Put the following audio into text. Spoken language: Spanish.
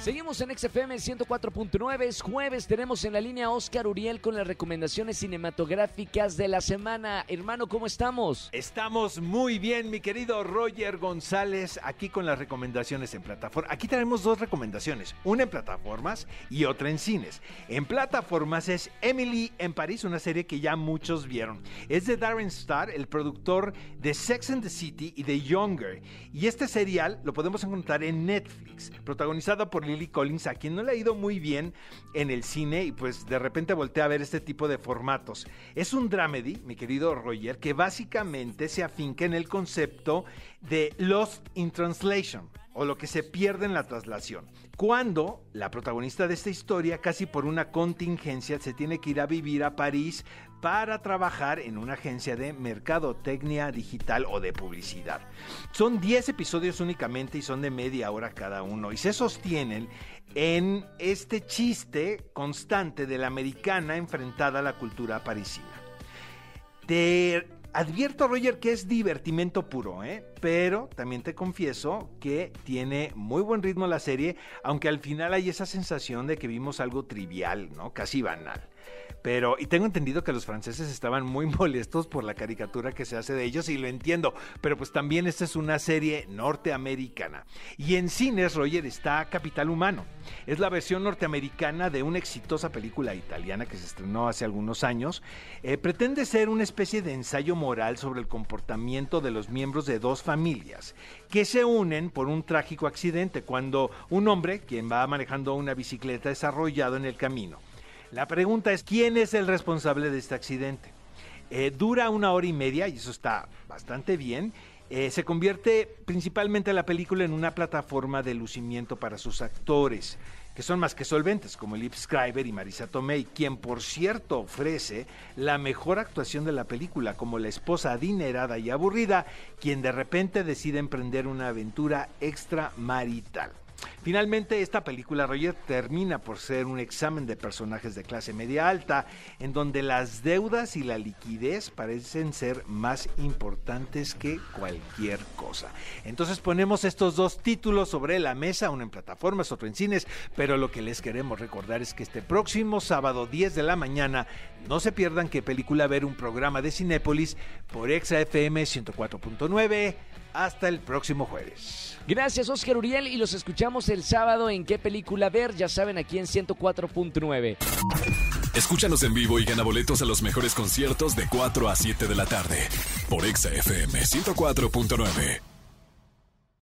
Seguimos en XFM 104.9, es jueves, tenemos en la línea Oscar Uriel con las recomendaciones cinematográficas de la semana. Hermano, ¿cómo estamos? Estamos muy bien, mi querido Roger González, aquí con las recomendaciones en plataforma. Aquí tenemos dos recomendaciones, una en plataformas y otra en cines. En plataformas es Emily en París, una serie que ya muchos vieron. Es de Darren Star, el productor de Sex and the City y de Younger. Y este serial lo podemos encontrar en Netflix, protagonizado por Lily Collins, a quien no le ha ido muy bien en el cine y pues de repente voltea a ver este tipo de formatos. Es un dramedy, mi querido Roger, que básicamente se afinca en el concepto de Lost in Translation o lo que se pierde en la traslación. Cuando la protagonista de esta historia, casi por una contingencia, se tiene que ir a vivir a París para trabajar en una agencia de mercadotecnia digital o de publicidad. Son 10 episodios únicamente y son de media hora cada uno y se sostienen en este chiste constante de la americana enfrentada a la cultura parisina. Te advierto, Roger, que es divertimento puro, ¿eh? pero también te confieso que tiene muy buen ritmo la serie, aunque al final hay esa sensación de que vimos algo trivial, ¿no? Casi banal. Pero, y tengo entendido que los franceses estaban muy molestos por la caricatura que se hace de ellos, y lo entiendo, pero pues también esta es una serie norteamericana. Y en cines, Roger, está Capital Humano. Es la versión norteamericana de una exitosa película italiana que se estrenó hace algunos años. Eh, pretende ser una especie de ensayo moral sobre el comportamiento de los miembros de dos familias que se unen por un trágico accidente cuando un hombre, quien va manejando una bicicleta, es arrollado en el camino. La pregunta es, ¿quién es el responsable de este accidente? Eh, dura una hora y media y eso está bastante bien. Eh, se convierte principalmente la película en una plataforma de lucimiento para sus actores, que son más que solventes, como Lip Scriber y Marisa Tomei, quien por cierto ofrece la mejor actuación de la película, como la esposa adinerada y aburrida, quien de repente decide emprender una aventura extramarital. Finalmente, esta película, Roger, termina por ser un examen de personajes de clase media alta, en donde las deudas y la liquidez parecen ser más importantes que cualquier cosa. Entonces ponemos estos dos títulos sobre la mesa, uno en plataformas, otro en cines, pero lo que les queremos recordar es que este próximo sábado 10 de la mañana, no se pierdan qué película ver un programa de Cinépolis por ExaFM 104.9. Hasta el próximo jueves. Gracias, Oscar Uriel, y los escuchamos el sábado en qué película ver, ya saben, aquí en 104.9. Escúchanos en vivo y gana boletos a los mejores conciertos de 4 a 7 de la tarde por Exa FM 104.9.